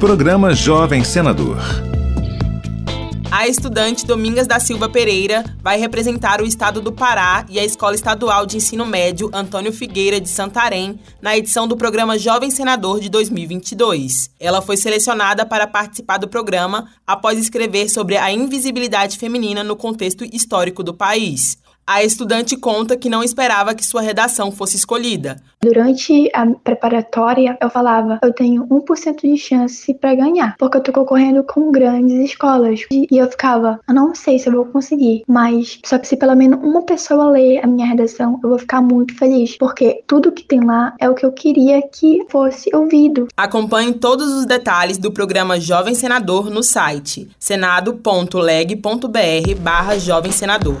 Programa Jovem Senador. A estudante Domingas da Silva Pereira vai representar o estado do Pará e a Escola Estadual de Ensino Médio Antônio Figueira de Santarém na edição do programa Jovem Senador de 2022. Ela foi selecionada para participar do programa após escrever sobre a invisibilidade feminina no contexto histórico do país. A estudante conta que não esperava que sua redação fosse escolhida. Durante a preparatória, eu falava, eu tenho 1% de chance para ganhar, porque eu tô concorrendo com grandes escolas. E eu ficava, eu não sei se eu vou conseguir, mas só se pelo menos uma pessoa ler a minha redação, eu vou ficar muito feliz, porque tudo que tem lá é o que eu queria que fosse ouvido. Acompanhe todos os detalhes do programa Jovem Senador no site senado.leg.br barra Jovem Senador.